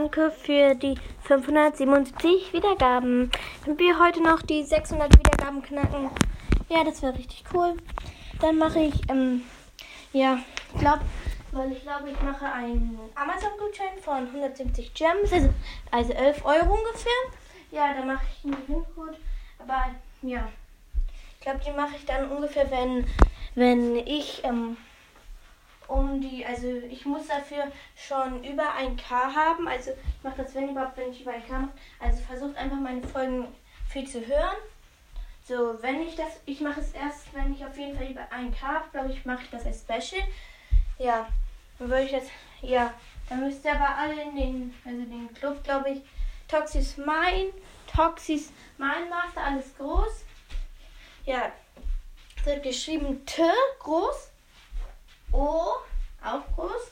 Danke für die 577 Wiedergaben. Wenn wir heute noch die 600 Wiedergaben knacken, ja, das wäre richtig cool. Dann mache ich, ähm, ja, ich glaube, weil ich glaube, ich mache einen Amazon-Gutschein von 170 Gems, also, also 11 Euro ungefähr. Ja, da mache ich einen Gewinncode. Aber ja, ich glaube, die mache ich dann ungefähr, wenn, wenn ich ähm, um die, also ich muss dafür schon über 1K haben. Also ich mache das, wenn überhaupt, wenn ich über 1K mache. Also versucht einfach meine Folgen viel zu hören. So, wenn ich das, ich mache es erst, wenn ich auf jeden Fall über 1K habe, glaube ich, mache ich das als Special. Ja, dann würde ich jetzt, ja, dann müsst ihr aber alle in den, also den Club, glaube ich, Toxis Mein, Toxis Mein Master, alles groß. Ja, wird geschrieben T groß, O auch groß,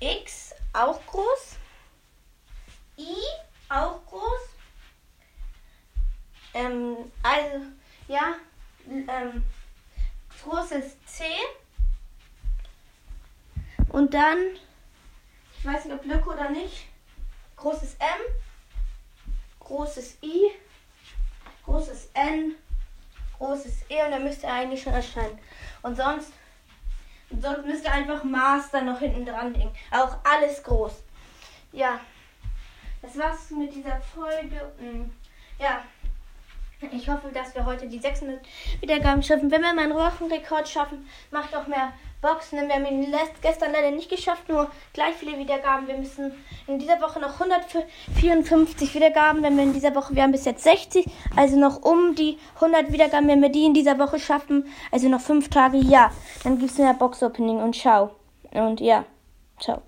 X auch groß, I auch groß. Ähm, also, ja, ähm, großes C. Und dann, ich weiß nicht, ob Lücke oder nicht, großes M, großes I, großes N, großes E und dann müsste er eigentlich schon erscheinen. Und sonst, sonst müsste einfach Master noch hinten dran liegen. Auch alles groß. Ja, das war's mit dieser Folge. Hm, ja. Ich hoffe, dass wir heute die 600 Wiedergaben schaffen. Wenn wir meinen Wochenrekord schaffen, mache ich auch mehr Boxen. Wir haben ihn gestern leider nicht geschafft, nur gleich viele Wiedergaben. Wir müssen in dieser Woche noch 154 Wiedergaben. Wenn wir in dieser Woche, wir haben bis jetzt 60, also noch um die 100 Wiedergaben, wenn wir die in dieser Woche schaffen, also noch fünf Tage, ja, dann gibt es mehr Box-Opening und ciao. Und ja, ciao.